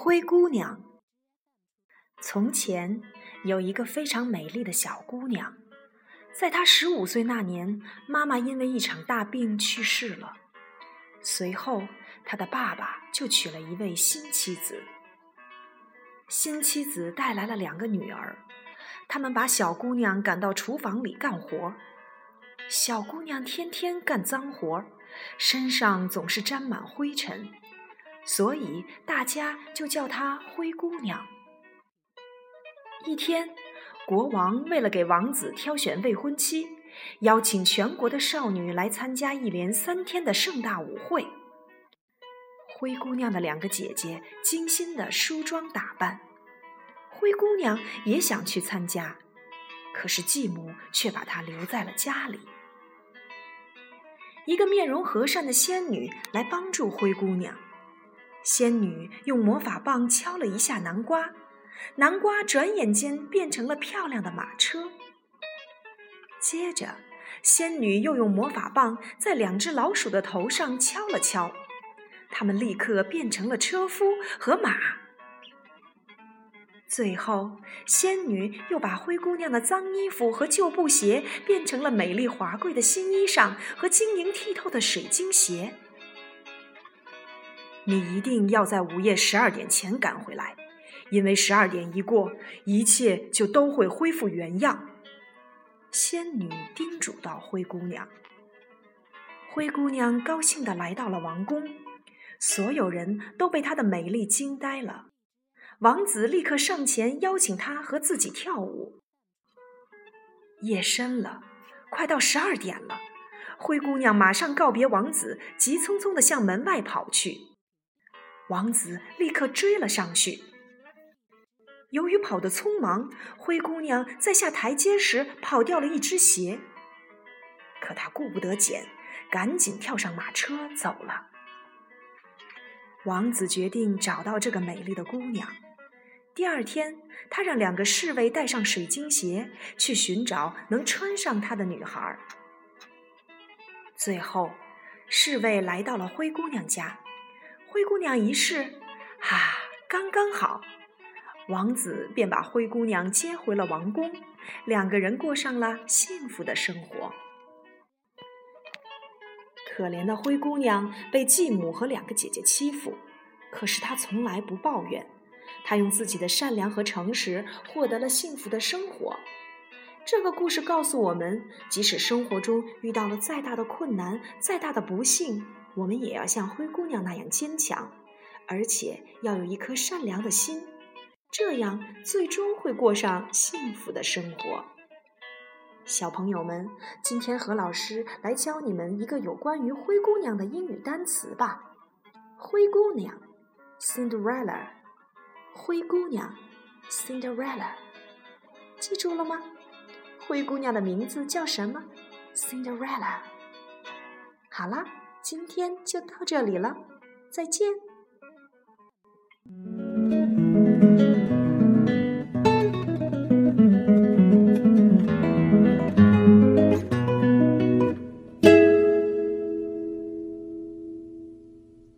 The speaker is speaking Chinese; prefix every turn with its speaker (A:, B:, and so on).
A: 灰姑娘。从前有一个非常美丽的小姑娘，在她十五岁那年，妈妈因为一场大病去世了。随后，她的爸爸就娶了一位新妻子。新妻子带来了两个女儿，他们把小姑娘赶到厨房里干活。小姑娘天天干脏活，身上总是沾满灰尘。所以大家就叫她灰姑娘。一天，国王为了给王子挑选未婚妻，邀请全国的少女来参加一连三天的盛大舞会。灰姑娘的两个姐姐精心的梳妆打扮，灰姑娘也想去参加，可是继母却把她留在了家里。一个面容和善的仙女来帮助灰姑娘。仙女用魔法棒敲了一下南瓜，南瓜转眼间变成了漂亮的马车。接着，仙女又用魔法棒在两只老鼠的头上敲了敲，它们立刻变成了车夫和马。最后，仙女又把灰姑娘的脏衣服和旧布鞋变成了美丽华贵的新衣裳和晶莹剔透的水晶鞋。你一定要在午夜十二点前赶回来，因为十二点一过，一切就都会恢复原样。仙女叮嘱道：“灰姑娘。”灰姑娘高兴地来到了王宫，所有人都被她的美丽惊呆了。王子立刻上前邀请她和自己跳舞。夜深了，快到十二点了，灰姑娘马上告别王子，急匆匆地向门外跑去。王子立刻追了上去。由于跑得匆忙，灰姑娘在下台阶时跑掉了一只鞋。可她顾不得捡，赶紧跳上马车走了。王子决定找到这个美丽的姑娘。第二天，他让两个侍卫带上水晶鞋，去寻找能穿上它的女孩。最后，侍卫来到了灰姑娘家。灰姑娘一试，啊，刚刚好，王子便把灰姑娘接回了王宫，两个人过上了幸福的生活。可怜的灰姑娘被继母和两个姐姐欺负，可是她从来不抱怨，她用自己的善良和诚实获得了幸福的生活。这个故事告诉我们，即使生活中遇到了再大的困难、再大的不幸。我们也要像灰姑娘那样坚强，而且要有一颗善良的心，这样最终会过上幸福的生活。小朋友们，今天何老师来教你们一个有关于灰姑娘的英语单词吧。灰姑娘，Cinderella。灰姑娘，Cinderella。记住了吗？灰姑娘的名字叫什么？Cinderella。好了。今天就到这里了，再见。